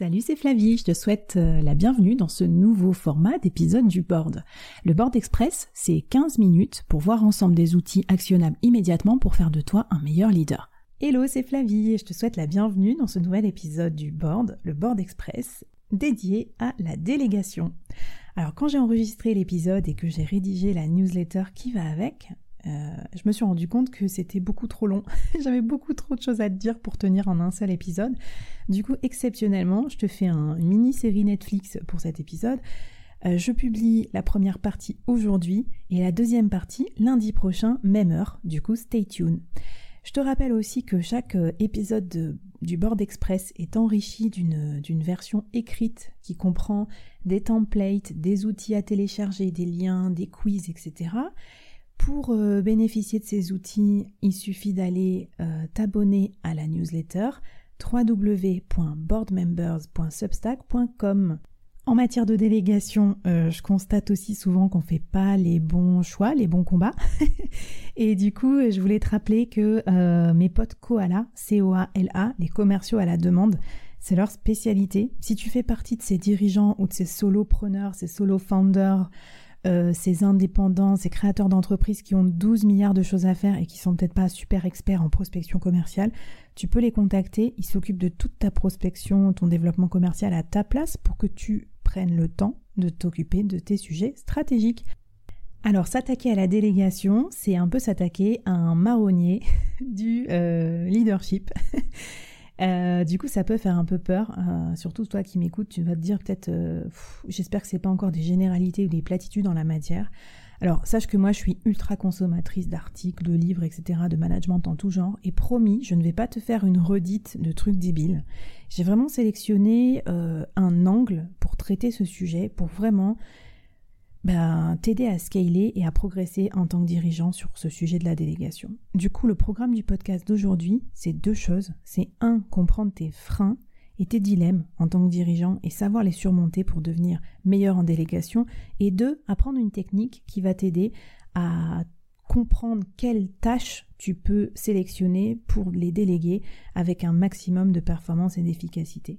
Salut, c'est Flavie, je te souhaite euh, la bienvenue dans ce nouveau format d'épisode du board. Le board express, c'est 15 minutes pour voir ensemble des outils actionnables immédiatement pour faire de toi un meilleur leader. Hello, c'est Flavie et je te souhaite la bienvenue dans ce nouvel épisode du board, le board express, dédié à la délégation. Alors quand j'ai enregistré l'épisode et que j'ai rédigé la newsletter qui va avec, euh, je me suis rendu compte que c'était beaucoup trop long. J'avais beaucoup trop de choses à te dire pour tenir en un seul épisode. Du coup, exceptionnellement, je te fais une mini-série Netflix pour cet épisode. Euh, je publie la première partie aujourd'hui et la deuxième partie lundi prochain, même heure. Du coup, stay tuned. Je te rappelle aussi que chaque euh, épisode du Board Express est enrichi d'une version écrite qui comprend des templates, des outils à télécharger, des liens, des quiz, etc. Pour euh, bénéficier de ces outils, il suffit d'aller euh, t'abonner à la newsletter www.boardmembers.substack.com. En matière de délégation, euh, je constate aussi souvent qu'on ne fait pas les bons choix, les bons combats. Et du coup, je voulais te rappeler que mes potes Koala, C-O-A-L-A, les commerciaux à la demande, c'est leur spécialité. Si tu fais partie de ces dirigeants ou de ces solopreneurs, ces solo founders, euh, ces indépendants, ces créateurs d'entreprises qui ont 12 milliards de choses à faire et qui sont peut-être pas super experts en prospection commerciale, tu peux les contacter. Ils s'occupent de toute ta prospection, ton développement commercial à ta place pour que tu prennes le temps de t'occuper de tes sujets stratégiques. Alors s'attaquer à la délégation, c'est un peu s'attaquer à un marronnier du euh, leadership. Euh, du coup, ça peut faire un peu peur. Euh, surtout toi qui m'écoutes, tu vas te dire peut-être, euh, j'espère que c'est pas encore des généralités ou des platitudes en la matière. Alors, sache que moi, je suis ultra consommatrice d'articles, de livres, etc., de management en tout genre. Et promis, je ne vais pas te faire une redite de trucs débiles. J'ai vraiment sélectionné un angle pour traiter ce sujet, pour vraiment ben, t'aider à scaler et à progresser en tant que dirigeant sur ce sujet de la délégation. Du coup, le programme du podcast d'aujourd'hui, c'est deux choses. C'est un, comprendre tes freins et tes dilemmes en tant que dirigeant et savoir les surmonter pour devenir meilleur en délégation. Et deux, apprendre une technique qui va t'aider à comprendre quelles tâches tu peux sélectionner pour les déléguer avec un maximum de performance et d'efficacité.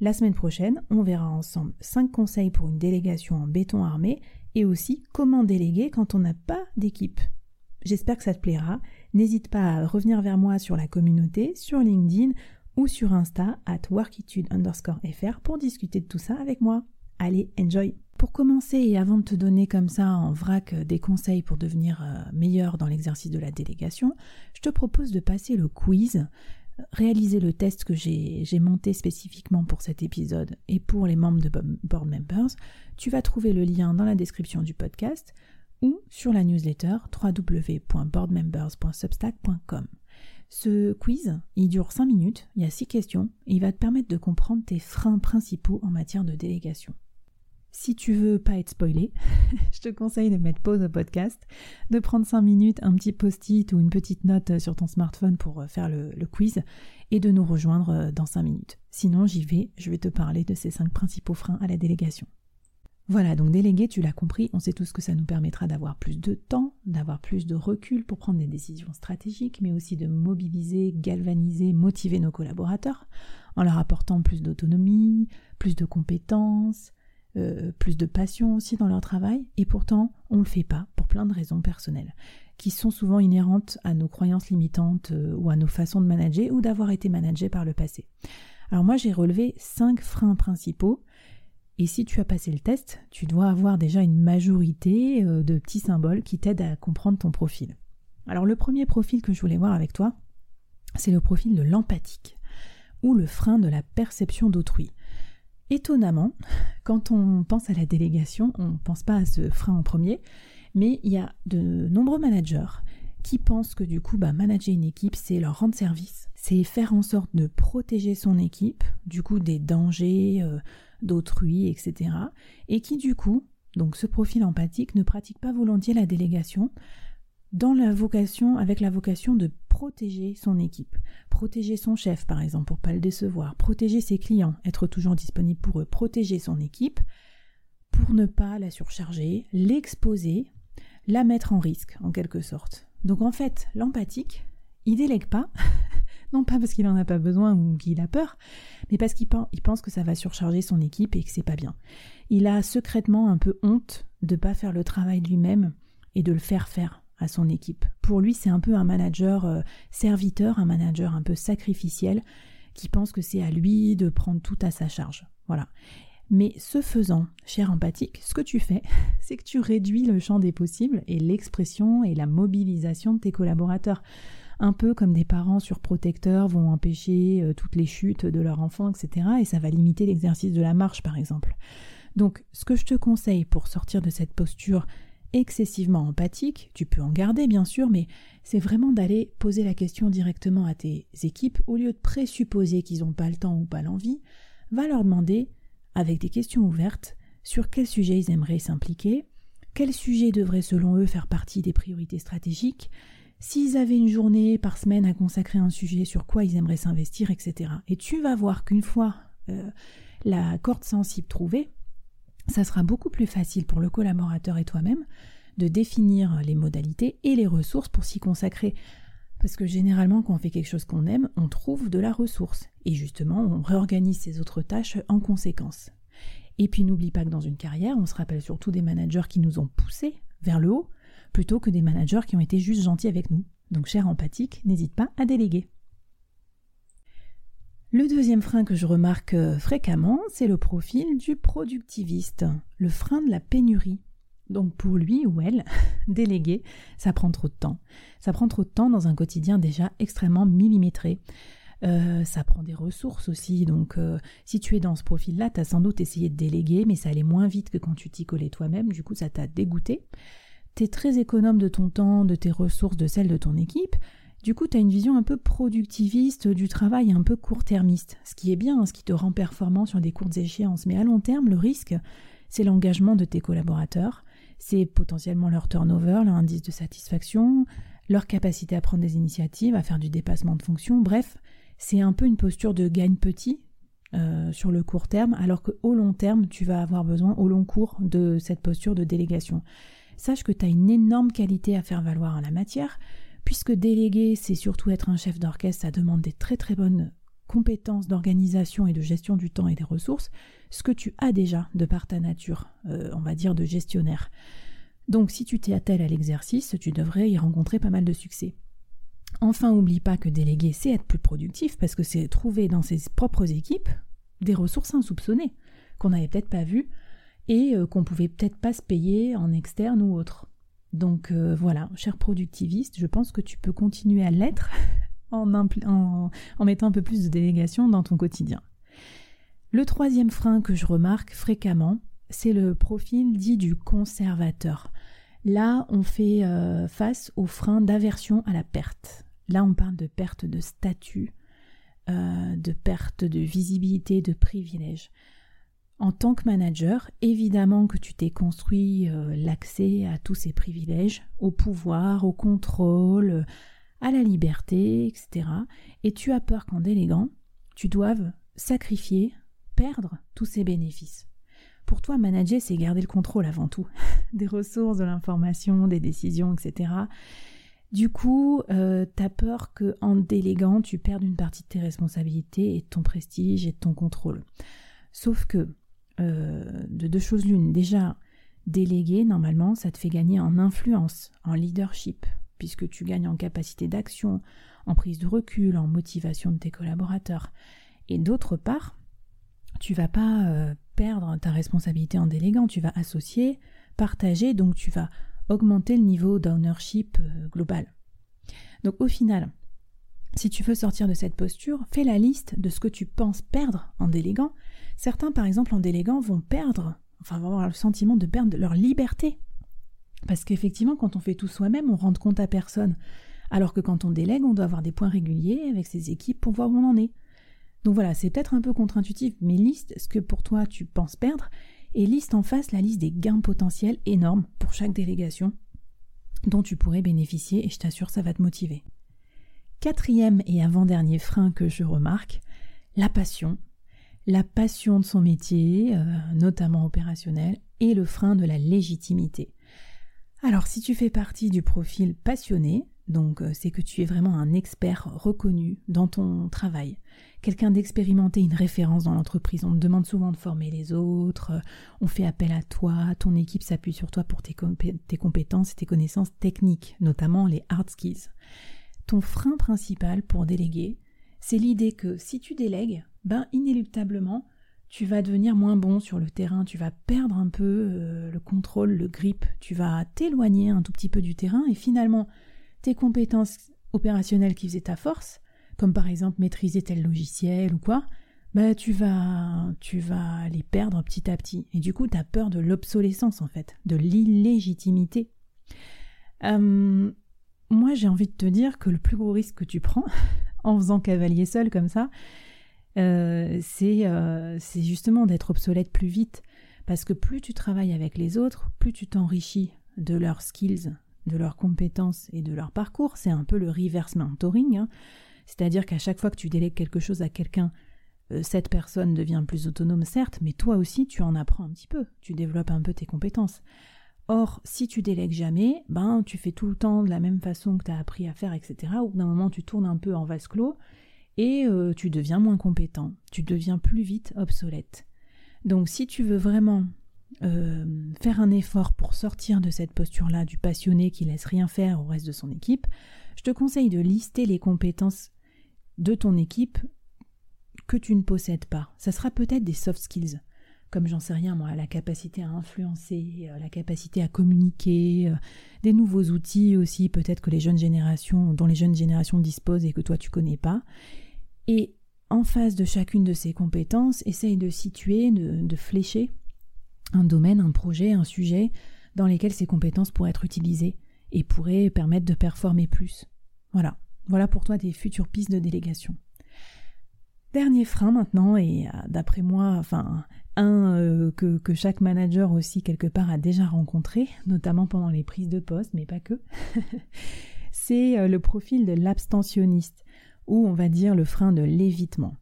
La semaine prochaine, on verra ensemble 5 conseils pour une délégation en béton armé et aussi comment déléguer quand on n'a pas d'équipe. J'espère que ça te plaira. N'hésite pas à revenir vers moi sur la communauté, sur LinkedIn ou sur Insta at workitude underscore fr pour discuter de tout ça avec moi. Allez, enjoy! Pour commencer et avant de te donner comme ça en vrac des conseils pour devenir euh, meilleur dans l'exercice de la délégation, je te propose de passer le quiz réaliser le test que j'ai monté spécifiquement pour cet épisode et pour les membres de Board Members, tu vas trouver le lien dans la description du podcast ou sur la newsletter www.boardmembers.substack.com. Ce quiz, il dure 5 minutes, il y a 6 questions et il va te permettre de comprendre tes freins principaux en matière de délégation. Si tu veux pas être spoilé, je te conseille de mettre pause au podcast, de prendre 5 minutes, un petit post-it ou une petite note sur ton smartphone pour euh, faire le, quiz et de nous rejoindre euh, dans 5 minutes. Sinon, j'y vais, je vais te parler de ces 5 principaux freins à la délégation. Voilà, donc déléguer, tu l'as compris, on sait tous que ça nous permettra d'avoir plus de temps, d'avoir plus de recul pour prendre des décisions stratégiques, mais aussi de mobiliser, galvaniser, motiver nos collaborateurs en leur apportant plus d'autonomie, plus de compétences, euh, plus de passion aussi dans leur travail, et pourtant on ne le fait pas pour plein de raisons personnelles, qui sont souvent inhérentes à nos croyances limitantes euh, ou à nos façons de manager ou d'avoir été managé par le passé. Alors moi j'ai relevé cinq freins principaux, et si tu as passé le test, tu dois avoir déjà une majorité euh, de petits symboles qui t'aident à comprendre ton profil. Alors le premier profil que je voulais voir avec toi, c'est le profil de l'empathique, ou le frein de la perception d'autrui. Étonnamment, quand on pense à la délégation, on ne pense pas à ce frein en premier, mais il y a de nombreux managers qui pensent que du coup, bah, manager une équipe, c'est leur rendre service, c'est faire en sorte de protéger son équipe, du coup des dangers euh, d'autrui, etc. Et qui du coup, donc ce profil empathique, ne pratique pas volontiers la délégation dans la vocation, avec la vocation de protéger son équipe, protéger son chef par exemple pour pas le décevoir, protéger ses clients, être toujours disponible pour eux, protéger son équipe pour ne pas la surcharger, l'exposer, la mettre en risque en quelque sorte. Donc en fait, l'empathique, il délègue pas, non pas parce qu'il n'en a pas besoin ou qu'il a peur, mais parce qu'il pense que ça va surcharger son équipe et que c'est pas bien. Il a secrètement un peu honte de ne pas faire le travail lui-même et de le faire faire son équipe. Pour lui, c'est un peu un manager euh, serviteur, un manager un peu sacrificiel qui pense que c'est à lui de prendre tout à sa charge. Voilà. Mais ce faisant, cher empathique, ce que tu fais, c'est que tu réduis le champ des possibles et l'expression et la mobilisation de tes collaborateurs. Un peu comme des parents surprotecteurs vont empêcher euh, toutes les chutes de leur enfant, etc. Et ça va limiter l'exercice de la marche, par exemple. Donc, ce que je te conseille pour sortir de cette posture excessivement empathique, tu peux en garder bien sûr, mais c'est vraiment d'aller poser la question directement à tes équipes au lieu de présupposer qu'ils n'ont pas le temps ou pas l'envie, va leur demander avec des questions ouvertes sur quel sujet ils aimeraient s'impliquer, quel sujet devrait selon eux faire partie des priorités stratégiques, s'ils avaient une journée par semaine à consacrer un sujet sur quoi ils aimeraient s'investir, etc. Et tu vas voir qu'une fois euh, la corde sensible trouvée, ça sera beaucoup plus facile pour le collaborateur et toi-même de définir les modalités et les ressources pour s'y consacrer. Parce que généralement, quand on fait quelque chose qu'on aime, on trouve de la ressource. Et justement, on réorganise ses autres tâches en conséquence. Et puis n'oublie pas que dans une carrière, on se rappelle surtout des managers qui nous ont poussés vers le haut, plutôt que des managers qui ont été juste gentils avec nous. Donc, cher empathique, n'hésite pas à déléguer. Le deuxième frein que je remarque euh, fréquemment, c'est le profil du productiviste, le frein de la pénurie. Donc pour lui ou elle, déléguer, ça prend trop de temps. Ça prend trop de temps dans un quotidien déjà extrêmement millimétré. Euh, ça prend des ressources aussi, donc euh, si tu es dans ce profil-là, tu as sans doute essayé de déléguer, mais ça allait moins vite que quand tu t'y collais toi-même, du coup ça t'a dégoûté. Tu es très économe de ton temps, de tes ressources, de celles de ton équipe, du coup tu as une vision un peu productiviste du travail, un peu court-termiste, ce qui est bien, ce qui te rend performant sur des courtes échéances, mais à long terme, le risque, c'est l'engagement de tes collaborateurs, c'est potentiellement leur turnover, leur indice de satisfaction, leur capacité à prendre des initiatives, à faire du dépassement de fonction, bref, c'est un peu une posture de gagne petit euh, sur le court terme, alors qu'au long terme, tu vas avoir besoin au long cours de cette posture de délégation. Sache que tu as une énorme qualité à faire valoir en la matière, puisque déléguer, c'est surtout être un chef d'orchestre, ça demande des très très bonnes compétences d'organisation et de gestion du temps et des ressources, ce que tu as déjà de par ta nature, euh, on va dire de gestionnaire. Donc si tu t'y attelles à l'exercice, tu devrais y rencontrer pas mal de succès. Enfin, oublie pas que déléguer, c'est être plus productif parce que c'est trouver dans ses propres équipes des ressources insoupçonnées qu'on n'avait peut-être pas vues et euh, qu'on pouvait peut-être pas se payer en externe ou autre. Donc euh, voilà, cher productiviste, je pense que tu peux continuer à l'être en, mettant un peu plus de délégation dans ton quotidien. Le troisième frein que je remarque fréquemment, c'est le profil dit du conservateur. Là, on fait euh, face au frein d'aversion à la perte. Là, on parle de perte de statut, euh, de perte de visibilité, de privilèges. En tant que manager, évidemment que tu t'es construit euh, l'accès à tous ces privilèges, au pouvoir, au contrôle, à la liberté, etc. Et tu as peur qu'en déléguant, tu doives sacrifier perdre tous ces bénéfices. Pour toi, manager, c'est garder le contrôle avant tout, des ressources, de l'information, des décisions, etc. Du coup, euh, tu as peur qu'en déléguant, tu perdes une partie de tes responsabilités et de ton prestige et de ton contrôle. Sauf que, euh, de deux choses l'une, déjà, déléguer, normalement, ça te fait gagner en influence, en leadership, puisque tu gagnes en capacité d'action, en prise de recul, en motivation de tes collaborateurs. Et d'autre part, tu vas pas euh, perdre ta responsabilité en déléguant, tu vas associer, partager, donc tu vas augmenter le niveau d'ownership euh, global. Donc au final, si tu veux sortir de cette posture, fais la liste de ce que tu penses perdre en déléguant. Certains, par exemple, en déléguant, vont perdre, enfin vont avoir le sentiment de perdre leur liberté. Parce qu'effectivement, quand on fait tout soi-même, on rend compte à personne. Alors que quand on délègue, on doit avoir des points réguliers avec ses équipes pour voir où on en est. Donc voilà, c'est peut-être un peu contre-intuitif, mais liste ce que pour toi tu penses perdre et liste en face la liste des gains potentiels énormes pour chaque délégation dont tu pourrais bénéficier et je t'assure ça va te motiver. Quatrième et avant-dernier frein que je remarque, la passion. La passion de son métier, euh, notamment opérationnel, et le frein de la légitimité. Alors si tu fais partie du profil passionné, Donc euh, c'est que tu es vraiment un expert reconnu dans ton travail, quelqu'un d'expérimenté, une référence dans l'entreprise. On te demande souvent de former les autres, euh, on fait appel à toi, ton équipe s'appuie sur toi pour tes, compétences et tes connaissances techniques, notamment les hard skills. Ton frein principal pour déléguer, c'est l'idée que si tu délègues, ben inéluctablement, tu vas devenir moins bon sur le terrain, tu vas perdre un peu euh, le contrôle, le grip, tu vas t'éloigner un tout petit peu du terrain et finalement tes compétences opérationnelles qui faisaient ta force, comme par exemple maîtriser tel logiciel ou quoi, bah tu vas tu vas les perdre petit à petit et du coup tu as peur de l'obsolescence en fait, de l'illégitimité. Euh, moi j'ai envie de te dire que le plus gros risque que tu prends en faisant cavalier seul comme ça, euh, euh, c'est justement d'être obsolète plus vite. Parce que plus tu travailles avec les autres, plus tu t'enrichis de leurs skills, de leurs compétences et de leur parcours. C'est un peu le reverse mentoring. Hein. C'est-à-dire qu'à chaque fois que tu délègues quelque chose à quelqu'un, euh, cette personne devient plus autonome, certes, mais toi aussi, tu en apprends un petit peu. Tu développes un peu tes compétences. Or, si tu délègues jamais, ben, tu fais tout le temps de la même façon que tu as appris à faire, etc. Au bout d'un moment, tu tournes un peu en vase clos et euh, tu deviens moins compétent. Tu deviens plus vite obsolète. Donc, si tu veux vraiment euh, faire un effort pour sortir de cette posture-là du passionné qui laisse rien faire au reste de son équipe, je te conseille de lister les compétences de ton équipe que tu ne possèdes pas. Ça sera peut-être des soft skills, comme j'en sais rien moi, la capacité à influencer, euh, la capacité à communiquer, euh, des nouveaux outils aussi peut-être que les jeunes générations, dont les jeunes générations disposent et que toi tu connais pas. Et en face de chacune de ces compétences, essaye de situer, de flécher un domaine, un projet, un sujet dans lesquels ces compétences pourraient être utilisées et pourraient permettre de performer plus. Voilà, voilà pour toi des futures pistes de délégation. Dernier frein maintenant, et euh, d'après moi, un euh, que, que, chaque manager aussi quelque part a déjà rencontré, notamment pendant les prises de poste, mais pas que, c'est euh, le profil de l'abstentionniste, ou on va dire le frein de l'évitement.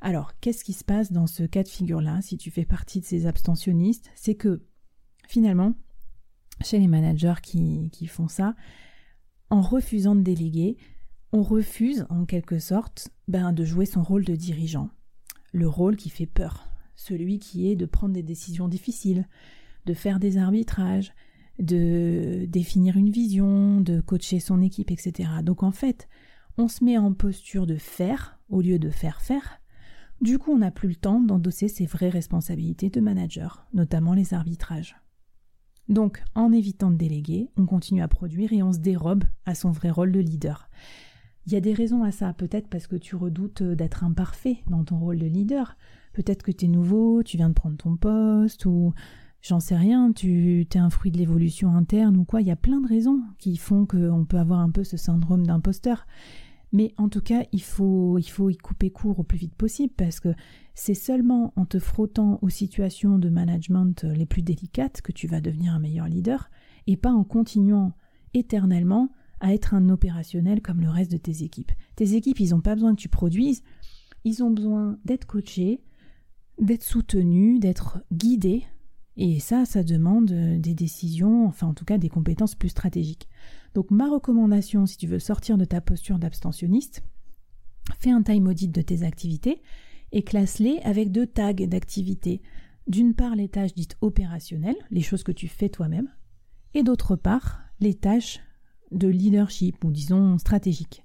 Alors, qu'est-ce qui se passe dans ce cas de figure-là, si tu fais partie de ces abstentionnistes? C'est que, finalement, chez les managers qui font ça, en refusant de déléguer, on refuse, en quelque sorte, ben, de jouer son rôle de dirigeant. Le rôle qui fait peur, celui qui est de prendre des décisions difficiles, de faire des arbitrages, de définir une vision, de coacher son équipe, etc. Donc en fait, on se met en posture de faire au lieu de faire faire, du coup, on n'a plus le temps d'endosser ses vraies responsabilités de manager, notamment les arbitrages. Donc, en évitant de déléguer, on continue à produire et on se dérobe à son vrai rôle de leader. Il y a des raisons à ça, peut-être parce que tu redoutes d'être imparfait dans ton rôle de leader, peut-être que tu es nouveau, tu viens de prendre ton poste, ou j'en sais rien, tu es un fruit de l'évolution interne ou quoi, il y a plein de raisons qui font qu'on peut avoir un peu ce syndrome d'imposteur. Mais en tout cas, il faut, il faut y couper court au plus vite possible parce que c'est seulement en te frottant aux situations de management les plus délicates que tu vas devenir un meilleur leader et pas en continuant éternellement à être un opérationnel comme le reste de tes équipes. Tes équipes, ils n'ont pas besoin que tu produises, ils ont besoin d'être coachés, d'être soutenus, d'être guidés. Et ça, ça demande des décisions, enfin en tout cas des compétences plus stratégiques. Donc ma recommandation, si tu veux sortir de ta posture d'abstentionniste, fais un time audit de tes activités et classe-les avec deux tags d'activités. D'une part, les tâches dites opérationnelles, les choses que tu fais toi-même, et d'autre part, les tâches de leadership ou disons stratégiques.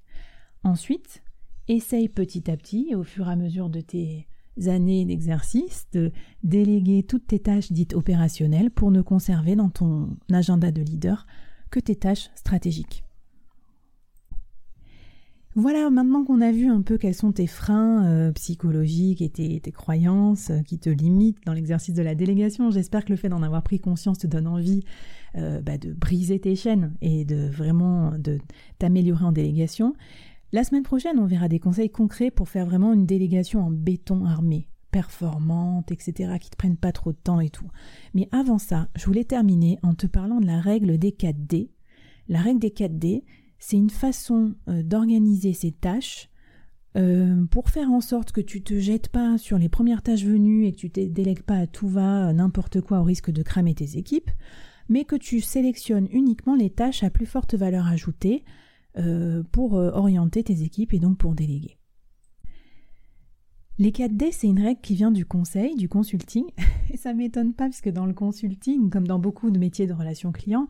Ensuite, essaye petit à petit, au fur et à mesure de tes années d'exercice, de déléguer toutes tes tâches dites opérationnelles pour ne conserver dans ton agenda de leader que tes tâches stratégiques. Voilà, maintenant qu'on a vu un peu quels sont tes freins euh, psychologiques et tes, croyances euh, qui te limitent dans l'exercice de la délégation, j'espère que le fait d'en avoir pris conscience te donne envie euh, bah, de briser tes chaînes et de vraiment de t'améliorer en délégation. La semaine prochaine, on verra des conseils concrets pour faire vraiment une délégation en béton armé, performante, etc., qui te prennent pas trop de temps et tout. Mais avant ça, je voulais terminer en te parlant de la règle des 4D. La règle des 4D, c'est une façon euh, d'organiser ces tâches euh, pour faire en sorte que tu te jettes pas sur les premières tâches venues et que tu te délègues pas à tout va, euh, n'importe quoi au risque de cramer tes équipes, mais que tu sélectionnes uniquement les tâches à plus forte valeur ajoutée, pour orienter tes équipes et donc pour déléguer. Les 4D, c'est une règle qui vient du conseil, du consulting. Et ça m'étonne pas, puisque dans le consulting, comme dans beaucoup de métiers de relations clients,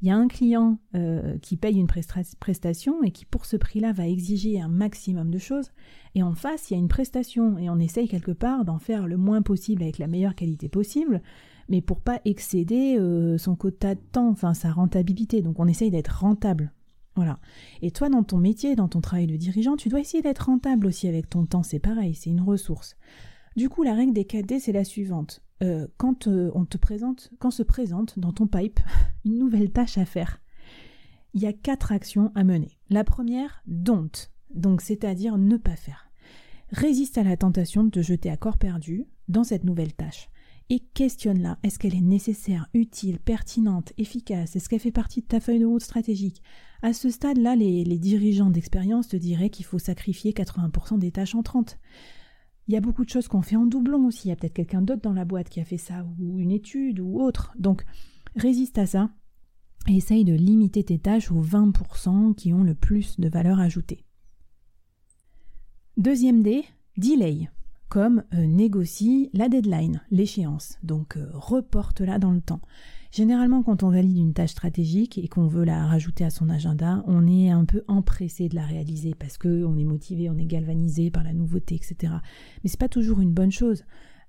il y a un client euh, qui paye une prestation et qui, pour ce prix-là, va exiger un maximum de choses. Et en face, il y a une prestation et on essaye quelque part d'en faire le moins possible avec la meilleure qualité possible, mais pour pas excéder euh, son quota de temps, enfin sa rentabilité. Donc on essaye d'être rentable voilà. Et toi, dans ton métier, dans ton travail de dirigeant, tu dois essayer d'être rentable aussi avec ton temps. C'est pareil, c'est une ressource. Du coup, la règle des 4D, c'est la suivante. Euh, quand euh, on te présente, quand se présente dans ton pipe une nouvelle tâche à faire, il y a quatre actions à mener. La première, don't, donc c'est-à-dire ne pas faire. Résiste à la tentation de te jeter à corps perdu dans cette nouvelle tâche et questionne-la. Est-ce qu'elle est nécessaire, utile, pertinente, efficace? Est-ce qu'elle fait partie de ta feuille de route stratégique? À ce stade-là, les, dirigeants d'expérience te diraient qu'il faut sacrifier 80% des tâches en 30. Il y a beaucoup de choses qu'on fait en doublon aussi. Il y a peut-être quelqu'un d'autre dans la boîte qui a fait ça, ou une étude, ou autre. Donc, résiste à ça et essaye de limiter tes tâches aux 20% qui ont le plus de valeur ajoutée. Deuxième D, delay comme euh, négocie la deadline, l'échéance. Donc euh, reporte-la dans le temps. Généralement, quand on valide une tâche stratégique et qu'on veut la rajouter à son agenda, on est un peu empressé de la réaliser parce que on est motivé, on est galvanisé par la nouveauté, etc. Mais c'est pas toujours une bonne chose.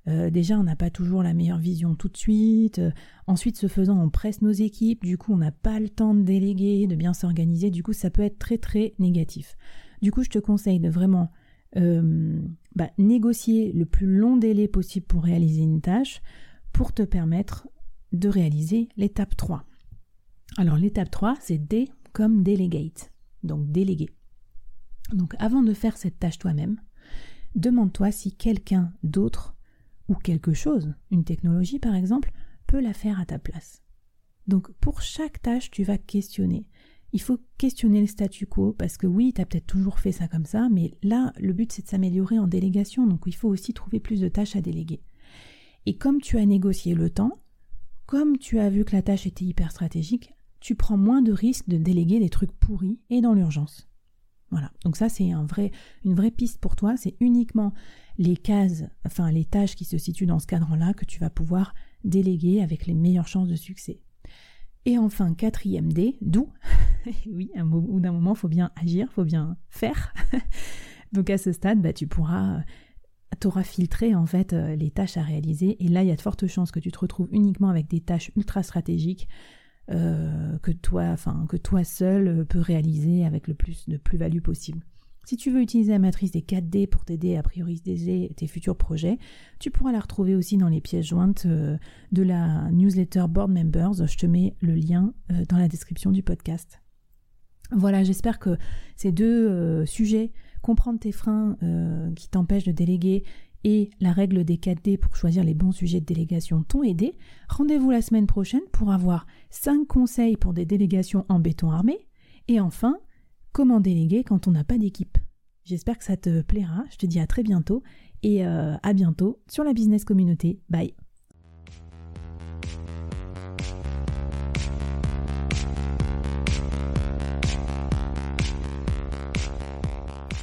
Euh, déjà, on n'a pas toujours la meilleure vision tout de suite. ensuite, ce faisant, on presse nos équipes. Du coup, on n'a pas le temps de déléguer, de bien s'organiser. Du coup, ça peut être très très négatif. Du coup, je te conseille de vraiment euh, bah, négocier le plus long délai possible pour réaliser une tâche pour te permettre de réaliser l'étape 3. Alors l'étape 3, c'est D comme delegate, donc déléguer. Donc avant de faire cette tâche toi-même, demande-toi si quelqu'un d'autre ou quelque chose, une technologie par exemple, peut la faire à ta place. Donc pour chaque tâche, tu vas questionner il faut questionner le statu quo parce que oui, tu as peut-être toujours fait ça comme ça, mais là, le but c'est de s'améliorer en délégation, donc il faut aussi trouver plus de tâches à déléguer. Et comme tu as négocié le temps, comme tu as vu que la tâche était hyper stratégique, tu prends moins de risques de déléguer des trucs pourris et dans l'urgence. Voilà. Donc ça c'est une vraie piste pour toi, c'est uniquement les cases, enfin les tâches qui se situent dans ce cadre-là que tu vas pouvoir déléguer avec les meilleures chances de succès. Et enfin, quatrième D, d'où? Oui, un bout d'un moment, il faut bien agir, il faut bien faire. Donc à ce stade, bah, tu pourras, auras filtré en fait euh, les tâches à réaliser. Et là, il y a de fortes chances que tu te retrouves uniquement avec des tâches ultra stratégiques euh, que toi, enfin que toi seul euh, peux réaliser avec le plus de plus-value possible. Si tu veux utiliser la matrice des 4D pour t'aider à prioriser tes futurs projets, tu pourras la retrouver aussi dans les pièces jointes de la newsletter Board Members. Je te mets le lien dans la description du podcast. Voilà, j'espère que ces deux sujets, comprendre tes freins qui t'empêchent de déléguer et la règle des 4D pour choisir les bons sujets de délégation t'ont aidé. Rendez-vous la semaine prochaine pour avoir 5 conseils pour des délégations en béton armé. Et enfin, comment déléguer quand on n'a pas d'équipe. J'espère que ça te plaira. Je te dis à très bientôt et euh, à bientôt sur la business communauté. Bye.